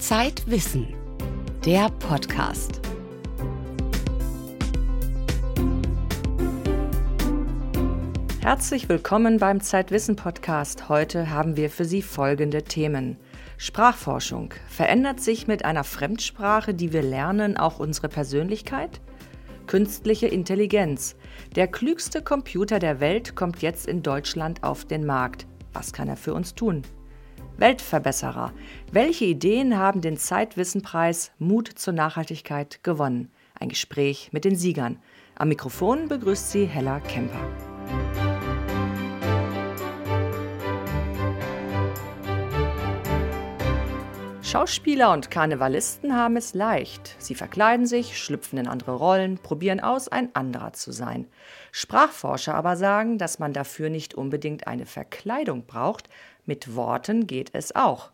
Zeitwissen, der Podcast. Herzlich willkommen beim Zeitwissen Podcast. Heute haben wir für Sie folgende Themen. Sprachforschung. Verändert sich mit einer Fremdsprache, die wir lernen, auch unsere Persönlichkeit? Künstliche Intelligenz. Der klügste Computer der Welt kommt jetzt in Deutschland auf den Markt. Was kann er für uns tun? Weltverbesserer. Welche Ideen haben den Zeitwissenpreis Mut zur Nachhaltigkeit gewonnen? Ein Gespräch mit den Siegern. Am Mikrofon begrüßt sie Hella Kemper. Schauspieler und Karnevalisten haben es leicht. Sie verkleiden sich, schlüpfen in andere Rollen, probieren aus, ein anderer zu sein. Sprachforscher aber sagen, dass man dafür nicht unbedingt eine Verkleidung braucht, mit Worten geht es auch.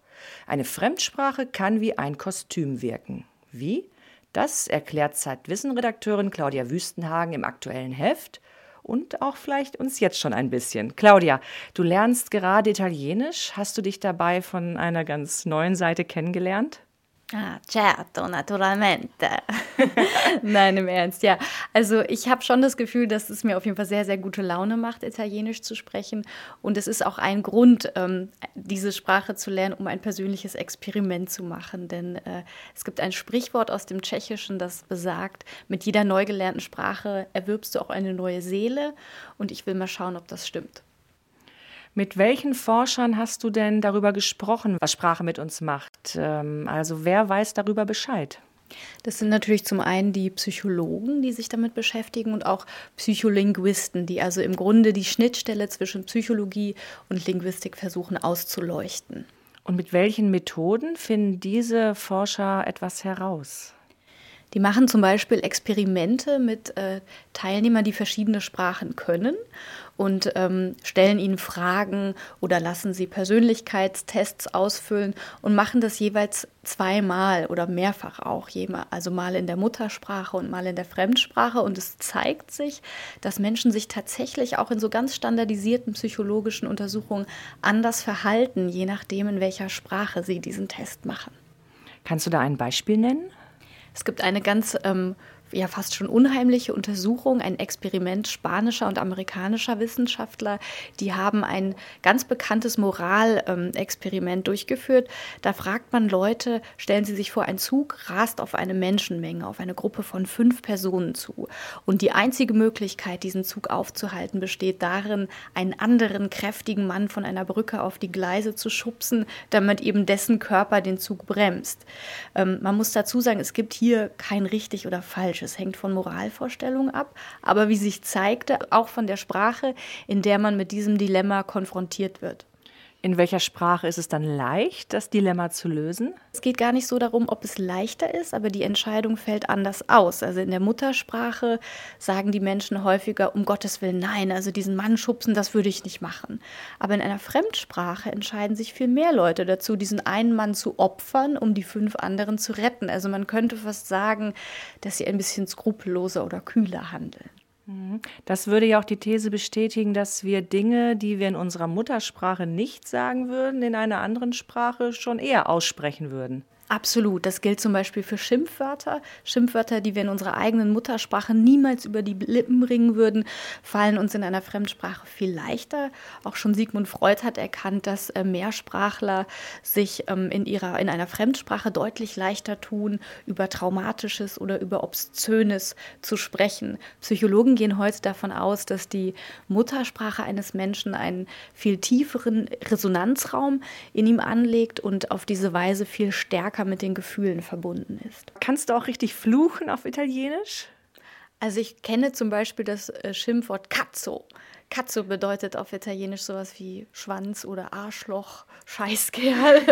Eine Fremdsprache kann wie ein Kostüm wirken. Wie? Das erklärt Zeitwissen-Redakteurin Claudia Wüstenhagen im aktuellen Heft und auch vielleicht uns jetzt schon ein bisschen. Claudia, du lernst gerade Italienisch. Hast du dich dabei von einer ganz neuen Seite kennengelernt? Ah, certo, naturalmente. Nein, im Ernst, ja. Also ich habe schon das Gefühl, dass es mir auf jeden Fall sehr, sehr gute Laune macht, Italienisch zu sprechen. Und es ist auch ein Grund, ähm, diese Sprache zu lernen, um ein persönliches Experiment zu machen. Denn äh, es gibt ein Sprichwort aus dem Tschechischen, das besagt, mit jeder neu gelernten Sprache erwirbst du auch eine neue Seele. Und ich will mal schauen, ob das stimmt. Mit welchen Forschern hast du denn darüber gesprochen, was Sprache mit uns macht? Ähm, also wer weiß darüber Bescheid? Das sind natürlich zum einen die Psychologen, die sich damit beschäftigen und auch Psycholinguisten, die also im Grunde die Schnittstelle zwischen Psychologie und Linguistik versuchen auszuleuchten. Und mit welchen Methoden finden diese Forscher etwas heraus? Die machen zum Beispiel Experimente mit äh, Teilnehmern, die verschiedene Sprachen können und ähm, stellen ihnen Fragen oder lassen sie Persönlichkeitstests ausfüllen und machen das jeweils zweimal oder mehrfach auch, also mal in der Muttersprache und mal in der Fremdsprache. Und es zeigt sich, dass Menschen sich tatsächlich auch in so ganz standardisierten psychologischen Untersuchungen anders verhalten, je nachdem, in welcher Sprache sie diesen Test machen. Kannst du da ein Beispiel nennen? Es gibt eine ganz ähm, ja fast schon unheimliche Untersuchung, ein Experiment spanischer und amerikanischer Wissenschaftler. Die haben ein ganz bekanntes Moralexperiment durchgeführt. Da fragt man Leute, stellen Sie sich vor, ein Zug rast auf eine Menschenmenge, auf eine Gruppe von fünf Personen zu. Und die einzige Möglichkeit, diesen Zug aufzuhalten, besteht darin, einen anderen kräftigen Mann von einer Brücke auf die Gleise zu schubsen, damit eben dessen Körper den Zug bremst. Ähm, man muss dazu sagen, es gibt hier kein richtig oder falsch falsch. Es hängt von Moralvorstellungen ab, aber wie sich zeigte, auch von der Sprache, in der man mit diesem Dilemma konfrontiert wird. In welcher Sprache ist es dann leicht, das Dilemma zu lösen? Es geht gar nicht so darum, ob es leichter ist, aber die Entscheidung fällt anders aus. Also in der Muttersprache sagen die Menschen häufiger, um Gottes Willen, nein, also diesen Mann schubsen, das würde ich nicht machen. Aber in einer Fremdsprache entscheiden sich viel mehr Leute dazu, diesen einen Mann zu opfern, um die fünf anderen zu retten. Also man könnte fast sagen, dass sie ein bisschen skrupelloser oder kühler handeln. Mhm. Das würde ja auch die These bestätigen, dass wir Dinge, die wir in unserer Muttersprache nicht sagen würden, in einer anderen Sprache schon eher aussprechen würden. Absolut. Das gilt zum Beispiel für Schimpfwörter. Schimpfwörter, die wir in unserer eigenen Muttersprache niemals über die Lippen bringen würden, fallen uns in einer Fremdsprache viel leichter. Auch schon Sigmund Freud hat erkannt, dass äh, Mehrsprachler sich ähm, in, ihrer, in einer Fremdsprache deutlich leichter tun, über Traumatisches oder über Obszönes zu sprechen. Psychologen gehen heute davon aus, dass die Muttersprache eines Menschen einen viel tieferen Resonanzraum in ihm anlegt und auf diese Weise viel stärker stärker mit den Gefühlen verbunden ist. Kannst du auch richtig fluchen auf Italienisch? Also ich kenne zum Beispiel das äh, Schimpfwort Cazzo. Cazzo bedeutet auf Italienisch sowas wie Schwanz oder Arschloch, Scheißkerl.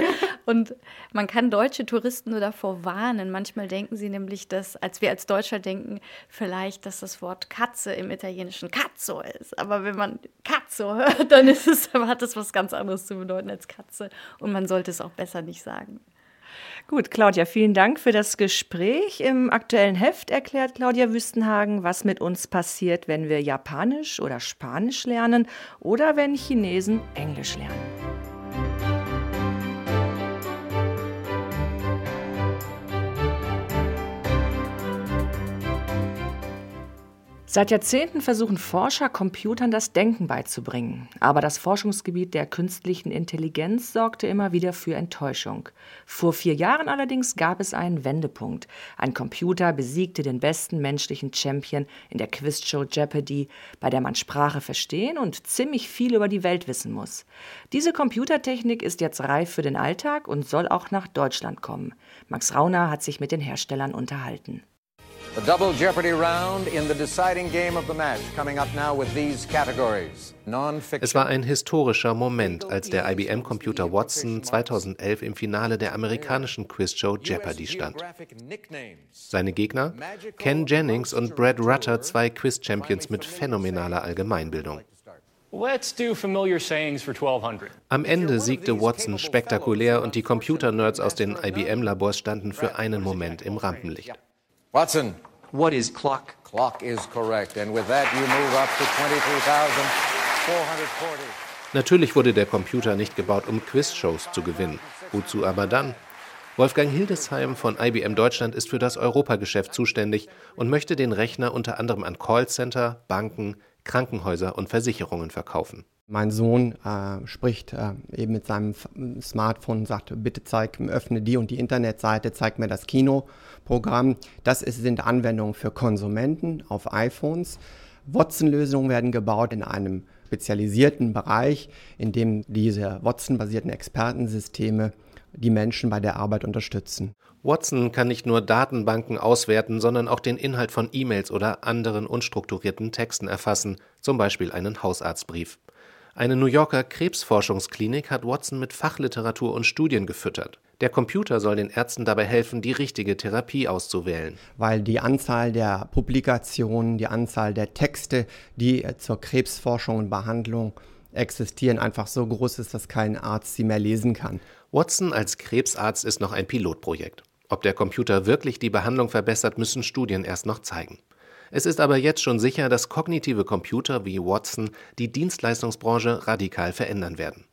Und man kann deutsche Touristen nur davor warnen. Manchmal denken sie nämlich, dass, als wir als Deutscher denken, vielleicht, dass das Wort Katze im Italienischen Cazzo ist. Aber wenn man Cazzo hört, dann ist es, hat es was ganz anderes zu bedeuten als Katze. Und man sollte es auch besser nicht sagen. Gut, Claudia, vielen Dank für das Gespräch. Im aktuellen Heft erklärt Claudia Wüstenhagen, was mit uns passiert, wenn wir Japanisch oder Spanisch lernen oder wenn Chinesen Englisch lernen. Seit Jahrzehnten versuchen Forscher, Computern das Denken beizubringen. Aber das Forschungsgebiet der künstlichen Intelligenz sorgte immer wieder für Enttäuschung. Vor vier Jahren allerdings gab es einen Wendepunkt. Ein Computer besiegte den besten menschlichen Champion in der Quizshow Jeopardy, bei der man Sprache verstehen und ziemlich viel über die Welt wissen muss. Diese Computertechnik ist jetzt reif für den Alltag und soll auch nach Deutschland kommen. Max Rauner hat sich mit den Herstellern unterhalten. The double Jeopardy round in the deciding game of the match. Coming up now with these categories. Es war ein historischer Moment, als der IBM-Computer Watson 2011 im Finale der amerikanischen Quizshow Jeopardy stand. Seine Gegner? Ken Jennings und Brad Rutter, zwei Quiz-Champions mit phänomenaler Allgemeinbildung. Am Ende siegte Watson spektakulär und die Computer-Nerds aus den IBM-Labors standen für einen Moment im Rampenlicht. Watson. What is clock? Clock is correct. And with that, you move up to 23,440. Natürlich wurde der Computer nicht gebaut, um Quizshows zu gewinnen. Wozu aber dann? Wolfgang Hildesheim von IBM Deutschland ist für das Europageschäft zuständig und möchte den Rechner unter anderem an Callcenter, Banken, Krankenhäuser und Versicherungen verkaufen. Mein Sohn äh, spricht äh, eben mit seinem Smartphone und sagt, bitte zeig, öffne die und die Internetseite, zeig mir das Kinoprogramm. Das ist, sind Anwendungen für Konsumenten auf iPhones. Watson-Lösungen werden gebaut in einem spezialisierten Bereich, in dem diese Watson-basierten Expertensysteme die Menschen bei der Arbeit unterstützen. Watson kann nicht nur Datenbanken auswerten, sondern auch den Inhalt von E-Mails oder anderen unstrukturierten Texten erfassen, zum Beispiel einen Hausarztbrief. Eine New Yorker Krebsforschungsklinik hat Watson mit Fachliteratur und Studien gefüttert. Der Computer soll den Ärzten dabei helfen, die richtige Therapie auszuwählen. Weil die Anzahl der Publikationen, die Anzahl der Texte, die zur Krebsforschung und Behandlung existieren, einfach so groß ist, dass kein Arzt sie mehr lesen kann. Watson als Krebsarzt ist noch ein Pilotprojekt. Ob der Computer wirklich die Behandlung verbessert, müssen Studien erst noch zeigen. Es ist aber jetzt schon sicher, dass kognitive Computer wie Watson die Dienstleistungsbranche radikal verändern werden.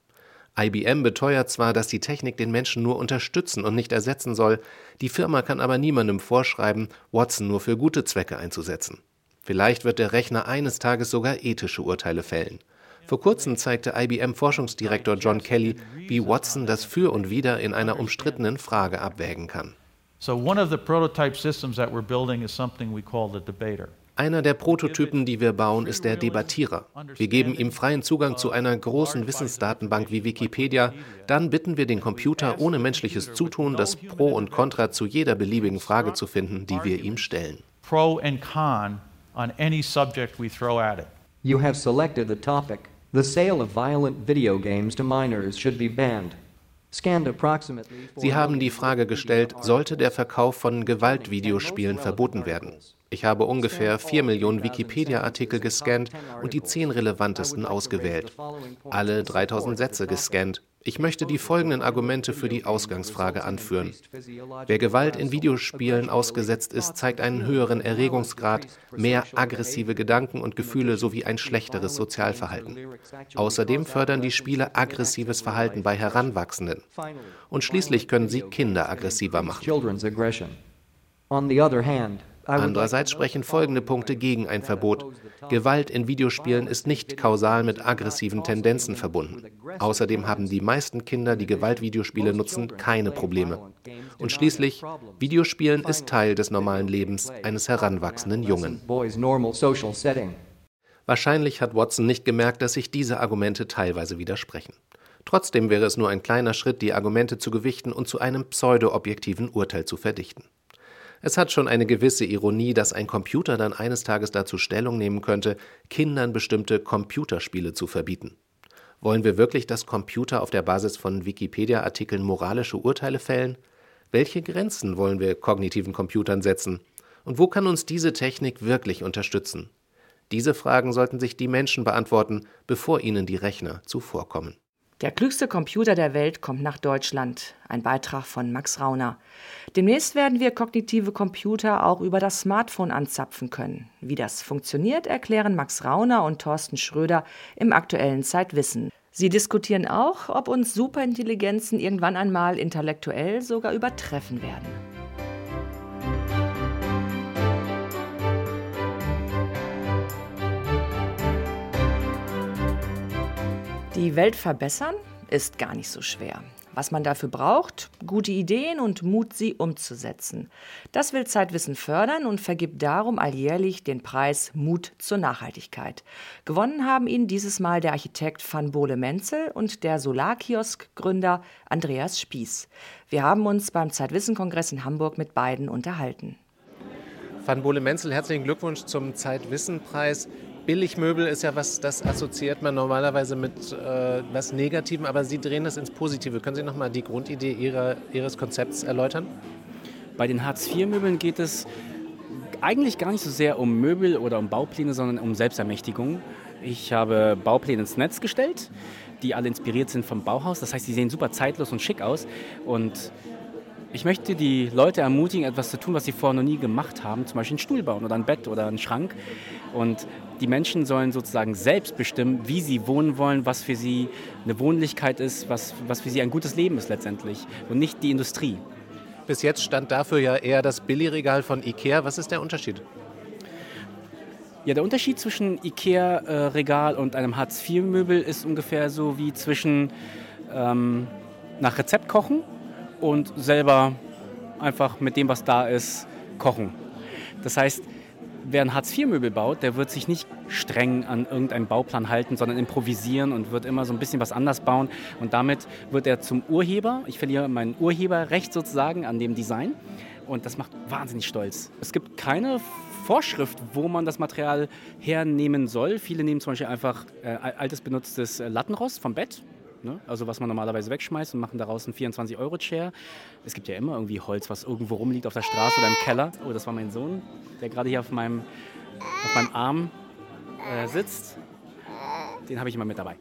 IBM beteuert zwar, dass die Technik den Menschen nur unterstützen und nicht ersetzen soll, die Firma kann aber niemandem vorschreiben, Watson nur für gute Zwecke einzusetzen. Vielleicht wird der Rechner eines Tages sogar ethische Urteile fällen. Vor kurzem zeigte IBM-Forschungsdirektor John Kelly, wie Watson das Für und Wider in einer umstrittenen Frage abwägen kann. So one of the prototype systems that we're building is something we call the debater. Einer der Prototypen, die wir bauen, ist der Debattierer. Wir geben ihm freien Zugang zu einer großen Wissensdatenbank wie Wikipedia. Dann bitten wir den Computer ohne menschliches Zutun, das Pro und Contra zu jeder beliebigen Frage zu finden, die wir ihm stellen. Pro and con on any subject we throw at it. You have selected the topic. The sale of violent video games to minors should be banned. Sie haben die Frage gestellt, sollte der Verkauf von Gewaltvideospielen verboten werden? Ich habe ungefähr 4 Millionen Wikipedia-Artikel gescannt und die zehn relevantesten ausgewählt. Alle 3000 Sätze gescannt. Ich möchte die folgenden Argumente für die Ausgangsfrage anführen. Wer Gewalt in Videospielen ausgesetzt ist, zeigt einen höheren Erregungsgrad, mehr aggressive Gedanken und Gefühle sowie ein schlechteres Sozialverhalten. Außerdem fördern die Spiele aggressives Verhalten bei Heranwachsenden. Und schließlich können sie Kinder aggressiver machen. Andererseits sprechen folgende Punkte gegen ein Verbot. Gewalt in Videospielen ist nicht kausal mit aggressiven Tendenzen verbunden. Außerdem haben die meisten Kinder, die Gewaltvideospiele nutzen, keine Probleme. Und schließlich, Videospielen ist Teil des normalen Lebens eines heranwachsenden Jungen. Wahrscheinlich hat Watson nicht gemerkt, dass sich diese Argumente teilweise widersprechen. Trotzdem wäre es nur ein kleiner Schritt, die Argumente zu gewichten und zu einem pseudo-objektiven Urteil zu verdichten. Es hat schon eine gewisse Ironie, dass ein Computer dann eines Tages dazu Stellung nehmen könnte, Kindern bestimmte Computerspiele zu verbieten. Wollen wir wirklich, dass Computer auf der Basis von Wikipedia-Artikeln moralische Urteile fällen? Welche Grenzen wollen wir kognitiven Computern setzen? Und wo kann uns diese Technik wirklich unterstützen? Diese Fragen sollten sich die Menschen beantworten, bevor ihnen die Rechner zuvorkommen. Der klügste Computer der Welt kommt nach Deutschland. Ein Beitrag von Max Rauner. Demnächst werden wir kognitive Computer auch über das Smartphone anzapfen können. Wie das funktioniert, erklären Max Rauner und Thorsten Schröder im aktuellen Zeitwissen. Sie diskutieren auch, ob uns Superintelligenzen irgendwann einmal intellektuell sogar übertreffen werden. Die Welt verbessern ist gar nicht so schwer. Was man dafür braucht, gute Ideen und Mut, sie umzusetzen. Das will Zeitwissen fördern und vergibt darum alljährlich den Preis Mut zur Nachhaltigkeit. Gewonnen haben ihn dieses Mal der Architekt Van Bole Menzel und der Solarkiosk-Gründer Andreas Spieß. Wir haben uns beim Zeitwissen-Kongress in Hamburg mit beiden unterhalten. Van Bole Menzel, herzlichen Glückwunsch zum Zeitwissen-Preis. Billigmöbel ist ja was, das assoziiert man normalerweise mit äh, was Negativem, aber Sie drehen das ins Positive. Können Sie nochmal die Grundidee Ihrer, Ihres Konzepts erläutern? Bei den Hartz-IV-Möbeln geht es eigentlich gar nicht so sehr um Möbel oder um Baupläne, sondern um Selbstermächtigung. Ich habe Baupläne ins Netz gestellt, die alle inspiriert sind vom Bauhaus. Das heißt, die sehen super zeitlos und schick aus. Und ich möchte die Leute ermutigen, etwas zu tun, was sie vorher noch nie gemacht haben, zum Beispiel einen Stuhl bauen oder ein Bett oder einen Schrank. Und die Menschen sollen sozusagen selbst bestimmen, wie sie wohnen wollen, was für sie eine Wohnlichkeit ist, was, was für sie ein gutes Leben ist letztendlich und nicht die Industrie. Bis jetzt stand dafür ja eher das Billigregal von Ikea. Was ist der Unterschied? Ja, der Unterschied zwischen Ikea-Regal und einem Hartz-IV-Möbel ist ungefähr so wie zwischen ähm, nach Rezept kochen und selber einfach mit dem, was da ist, kochen. Das heißt, wer ein Hartz-IV-Möbel baut, der wird sich nicht streng an irgendeinen Bauplan halten, sondern improvisieren und wird immer so ein bisschen was anders bauen. Und damit wird er zum Urheber. Ich verliere mein Urheberrecht sozusagen an dem Design. Und das macht wahnsinnig stolz. Es gibt keine Vorschrift, wo man das Material hernehmen soll. Viele nehmen zum Beispiel einfach äh, altes benutztes Lattenrost vom Bett Ne? Also was man normalerweise wegschmeißt und machen daraus einen 24-Euro-Chair. Es gibt ja immer irgendwie Holz, was irgendwo rumliegt auf der Straße oder im Keller. Oh, das war mein Sohn, der gerade hier auf meinem, auf meinem Arm äh, sitzt. Den habe ich immer mit dabei.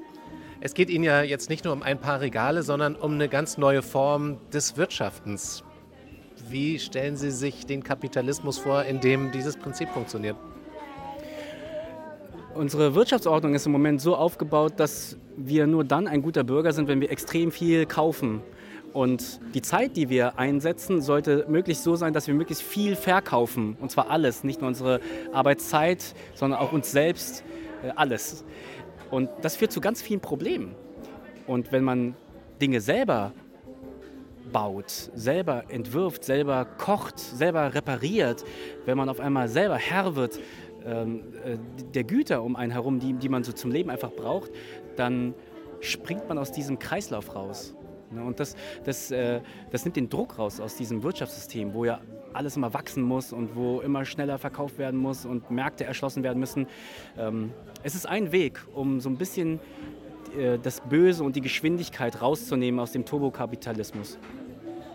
Es geht Ihnen ja jetzt nicht nur um ein paar Regale, sondern um eine ganz neue Form des Wirtschaftens. Wie stellen Sie sich den Kapitalismus vor, in dem dieses Prinzip funktioniert? Unsere Wirtschaftsordnung ist im Moment so aufgebaut, dass wir nur dann ein guter Bürger sind, wenn wir extrem viel kaufen. Und die Zeit, die wir einsetzen, sollte möglichst so sein, dass wir möglichst viel verkaufen. Und zwar alles, nicht nur unsere Arbeitszeit, sondern auch uns selbst, äh, alles. Und das führt zu ganz vielen Problemen. Und wenn man Dinge selber baut, selber entwirft, selber kocht, selber repariert, wenn man auf einmal selber Herr wird ähm, äh, der Güter um einen herum, die, die man so zum Leben einfach braucht, dann springt man aus diesem Kreislauf raus. Ne, und das, das, äh, das nimmt den Druck raus aus diesem Wirtschaftssystem, wo ja alles immer wachsen muss und wo immer schneller verkauft werden muss und Märkte erschlossen werden müssen. Ähm, es ist ein Weg, um so ein bisschen äh, das Böse und die Geschwindigkeit rauszunehmen aus dem Turbokapitalismus.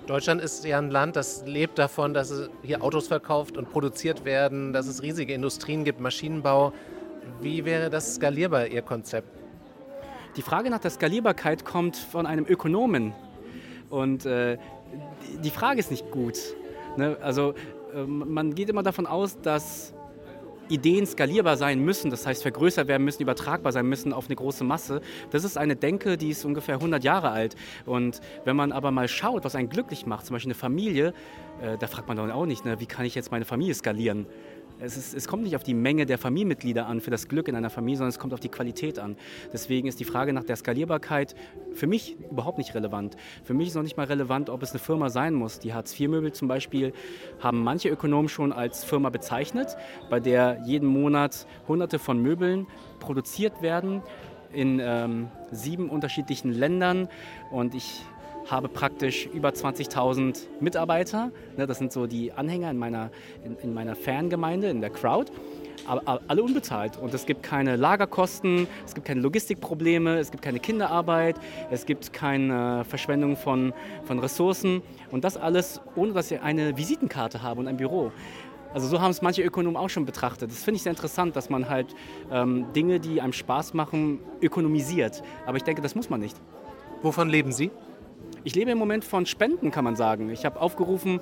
Deutschland ist ja ein Land, das lebt davon, dass hier Autos verkauft und produziert werden, dass es riesige Industrien gibt, Maschinenbau. Wie wäre das skalierbar, Ihr Konzept? Die Frage nach der Skalierbarkeit kommt von einem Ökonomen. Und äh, die Frage ist nicht gut. Ne? Also äh, man geht immer davon aus, dass Ideen skalierbar sein müssen, das heißt vergrößert werden müssen, übertragbar sein müssen auf eine große Masse. Das ist eine Denke, die ist ungefähr 100 Jahre alt. Und wenn man aber mal schaut, was einen glücklich macht, zum Beispiel eine Familie, äh, da fragt man dann auch nicht, ne, wie kann ich jetzt meine Familie skalieren? Es, ist, es, kommt nicht auf die Menge der Familienmitglieder an für das Glück in einer Familie, sondern es kommt auf die Qualität an. Deswegen ist die Frage nach der Skalierbarkeit für mich überhaupt nicht relevant. Für mich ist noch nicht mal relevant, ob es eine Firma sein muss. Die Hartz-IV-Möbel zum Beispiel haben manche Ökonomen schon als Firma bezeichnet, bei der jeden Monat Hunderte von Möbeln produziert werden in ähm, sieben unterschiedlichen Ländern. Und ich habe praktisch über 20.000 Mitarbeiter. Ne, das sind so die Anhänger in meiner, in, in meiner Fangemeinde, in der Crowd. Aber alle unbezahlt. Und es gibt keine Lagerkosten, es gibt keine Logistikprobleme, es gibt keine Kinderarbeit, es gibt keine Verschwendung von, von Ressourcen. Und das alles, ohne dass ich eine Visitenkarte habe und ein Büro. Also so haben es manche Ökonomen auch schon betrachtet. Das finde ich sehr interessant, dass man halt ähm, Dinge, die einem Spaß machen, ökonomisiert. Aber ich denke, das muss man nicht. Wovon leben Sie? Ich lebe im Moment von Spenden, kann man sagen. Ich habe aufgerufen,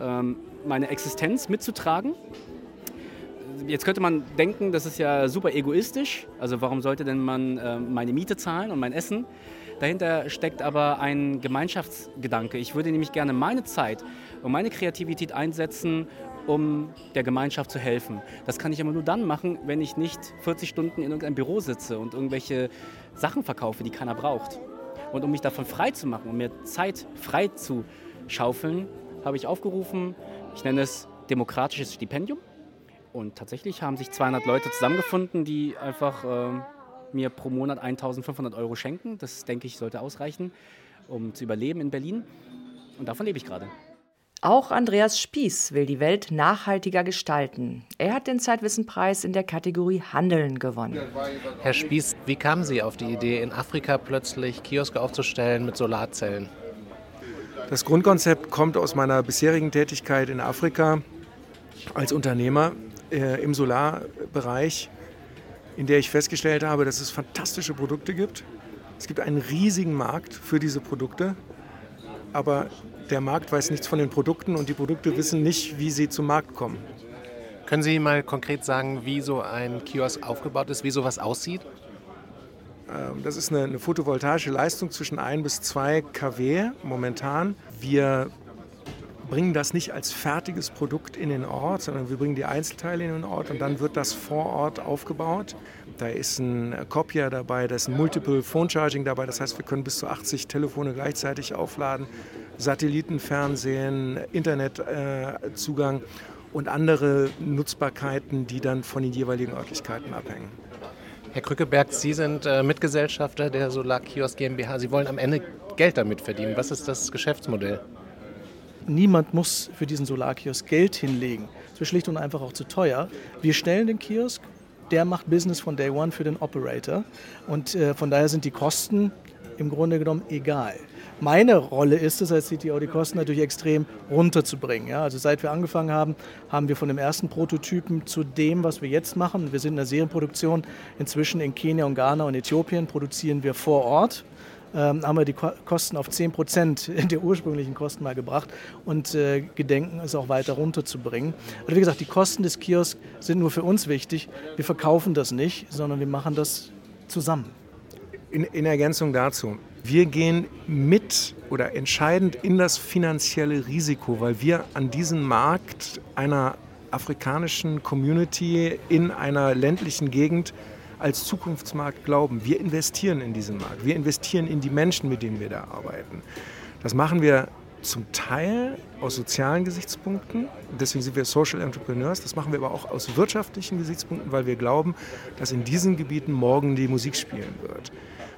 ähm, meine Existenz mitzutragen. Jetzt könnte man denken, das ist ja super egoistisch. Also warum sollte denn man ähm, meine Miete zahlen und mein Essen? Dahinter steckt aber ein Gemeinschaftsgedanke. Ich würde nämlich gerne meine Zeit und meine Kreativität einsetzen, um der Gemeinschaft zu helfen. Das kann ich aber nur dann machen, wenn ich nicht 40 Stunden in irgendeinem Büro sitze und irgendwelche Sachen verkaufe, die keiner braucht. Und um mich davon frei zu machen, um mir Zeit frei zu schaufeln, habe ich aufgerufen, ich nenne es demokratisches Stipendium. Und tatsächlich haben sich 200 Leute zusammengefunden, die einfach äh, mir pro Monat 1500 Euro schenken. Das denke ich sollte ausreichen, um zu überleben in Berlin. Und davon lebe ich gerade. Auch Andreas Spieß will die Welt nachhaltiger gestalten. Er hat den Zeitwissenpreis in der Kategorie Handeln gewonnen. Herr Spieß, wie kamen Sie auf die Idee, in Afrika plötzlich Kioske aufzustellen mit Solarzellen? Das Grundkonzept kommt aus meiner bisherigen Tätigkeit in Afrika als Unternehmer äh, im Solarbereich, in der ich festgestellt habe, dass es fantastische Produkte gibt. Es gibt einen riesigen Markt für diese Produkte, aber der Markt weiß nichts von den Produkten und die Produkte wissen nicht, wie sie zum Markt kommen. Können Sie mal konkret sagen, wie so ein Kiosk aufgebaut ist, wie sowas aussieht? Ähm, das ist eine, eine photovoltaische Leistung zwischen 1 bis 2 kW momentan. Wir bringen das nicht als fertiges Produkt in den Ort, sondern wir bringen die Einzelteile in den Ort und dann wird das vor Ort aufgebaut. Da ist ein Copier dabei, da ist ein Multiple Phone Charging dabei, das heißt, wir können bis zu 80 Telefone gleichzeitig aufladen. Satellitenfernsehen, Internetzugang äh, und andere Nutzbarkeiten, die dann von den jeweiligen Örtlichkeiten abhängen. Herr Krückeberg, Sie sind äh, Mitgesellschafter der Solar Kiosk GmbH. Sie wollen am Ende Geld damit verdienen. Was ist das Geschäftsmodell? Niemand muss für diesen Solarkiosk Geld hinlegen. Das wäre schlicht und einfach auch zu teuer. Wir stellen den Kiosk, der macht Business von Day One für den Operator. Und äh, von daher sind die Kosten im Grunde genommen egal. Meine Rolle ist es als CTO, die Kosten natürlich extrem runterzubringen. Ja, also seit wir angefangen haben, haben wir von dem ersten Prototypen zu dem, was wir jetzt machen, wir sind in der Serienproduktion, inzwischen in Kenia und Ghana und Äthiopien produzieren wir vor Ort. Ähm, haben wir die Kosten auf 10 Prozent der ursprünglichen Kosten mal gebracht und äh, gedenken es auch weiter runterzubringen. Also wie gesagt, die Kosten des Kiosks sind nur für uns wichtig. Wir verkaufen das nicht, sondern wir machen das zusammen. In, in Ergänzung dazu, wir gehen mit oder entscheidend in das finanzielle Risiko, weil wir an diesen Markt einer afrikanischen Community in einer ländlichen Gegend als Zukunftsmarkt glauben. Wir investieren in diesen Markt. Wir investieren in die Menschen, mit denen wir da arbeiten. Das machen wir zum Teil aus sozialen Gesichtspunkten, deswegen sind wir Social Entrepreneurs, das machen wir aber auch aus wirtschaftlichen Gesichtspunkten, weil wir glauben, dass in diesen Gebieten morgen die Musik spielen wird.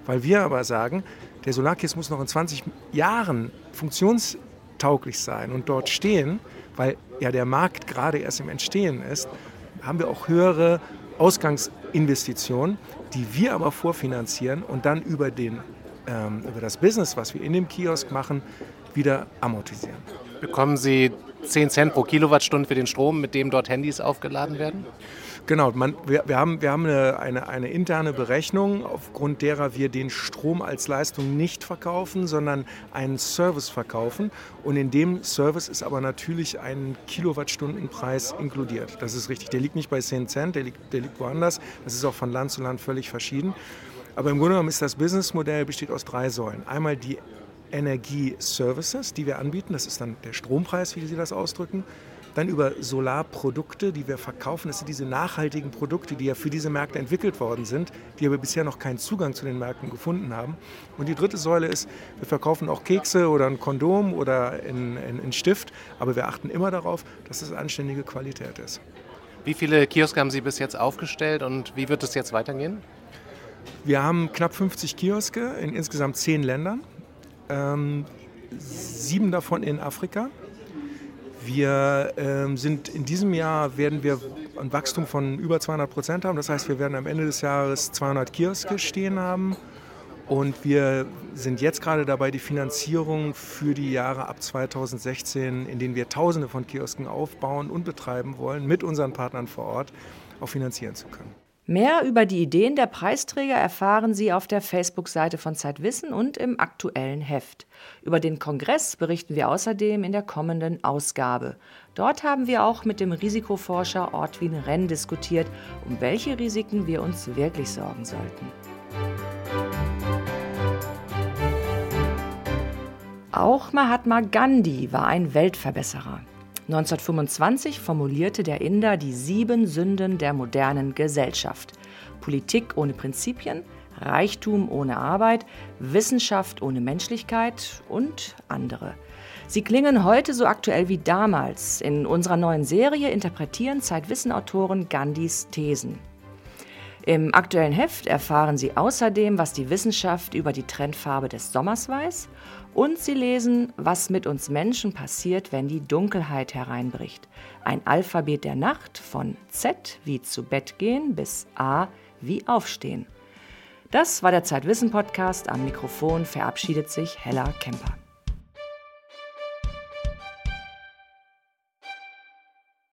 Weil wir aber sagen, der Solarkies muss noch in 20 Jahren funktionstauglich sein und dort stehen, weil ja der Markt gerade erst im Entstehen ist, haben wir auch höhere Ausgangsinvestitionen, die wir aber vorfinanzieren und dann über, den, ähm, über das Business, was wir in dem Kiosk machen, wieder amortisieren. Bekommen Sie 10 Cent pro Kilowattstunde für den Strom, mit dem dort Handys aufgeladen werden? Genau, man, wir, wir, haben, wir haben eine, eine, eine, interne Berechnung, aufgrund derer wir den Strom als Leistung nicht verkaufen, sondern einen Service verkaufen. Und in dem Service ist aber natürlich ein Kilowattstundenpreis inkludiert. Das ist richtig. Der liegt nicht bei 10 Cent, der liegt, der liegt woanders. Das ist auch von Land zu Land völlig verschieden. Aber im Grunde genommen ist das Businessmodell besteht aus drei Säulen. Einmal die Energieservices, die wir anbieten. Das ist dann der Strompreis, wie Sie das ausdrücken. Dann über Solarprodukte, die wir verkaufen. Das sind diese nachhaltigen Produkte, die ja für diese Märkte entwickelt worden sind, die aber bisher noch keinen Zugang zu den Märkten gefunden haben. Und die dritte Säule ist, wir verkaufen auch Kekse oder ein Kondom oder einen Stift, aber wir achten immer darauf, dass es anständige Qualität ist. Wie viele Kioske haben Sie bis jetzt aufgestellt und wie wird es jetzt weitergehen? Wir haben knapp 50 Kioske in insgesamt zehn Ländern, ähm, sieben davon in Afrika. Wir ähm, sind in diesem Jahr werden wir ein Wachstum von über 200 Prozent haben. Das heißt, wir werden am Ende des Jahres 200 Kioske stehen haben. Und wir sind jetzt gerade dabei, die Finanzierung für die Jahre ab 2016, in denen wir Tausende von Kiosken aufbauen und betreiben wollen, mit unseren Partnern vor Ort auch finanzieren zu können. Mehr über die Ideen der Preisträger erfahren Sie auf der Facebook-Seite von Zeitwissen und im aktuellen Heft. Über den Kongress berichten wir außerdem in der kommenden Ausgabe. Dort haben wir auch mit dem Risikoforscher Ortwin Renn diskutiert, um welche Risiken wir uns wirklich sorgen sollten. Auch Mahatma Gandhi war ein Weltverbesserer. 1925 formulierte der Inder die sieben Sünden der modernen Gesellschaft. Politik ohne Prinzipien, Reichtum ohne Arbeit, Wissenschaft ohne Menschlichkeit und andere. Sie klingen heute so aktuell wie damals. In unserer neuen Serie interpretieren Zeitwissen-Autoren Gandhis Thesen. Im aktuellen Heft erfahren Sie außerdem, was die Wissenschaft über die Trendfarbe des Sommers weiß und Sie lesen, was mit uns Menschen passiert, wenn die Dunkelheit hereinbricht. Ein Alphabet der Nacht von Z wie zu Bett gehen bis A wie aufstehen. Das war der Zeitwissen Podcast. Am Mikrofon verabschiedet sich Hella Kemper.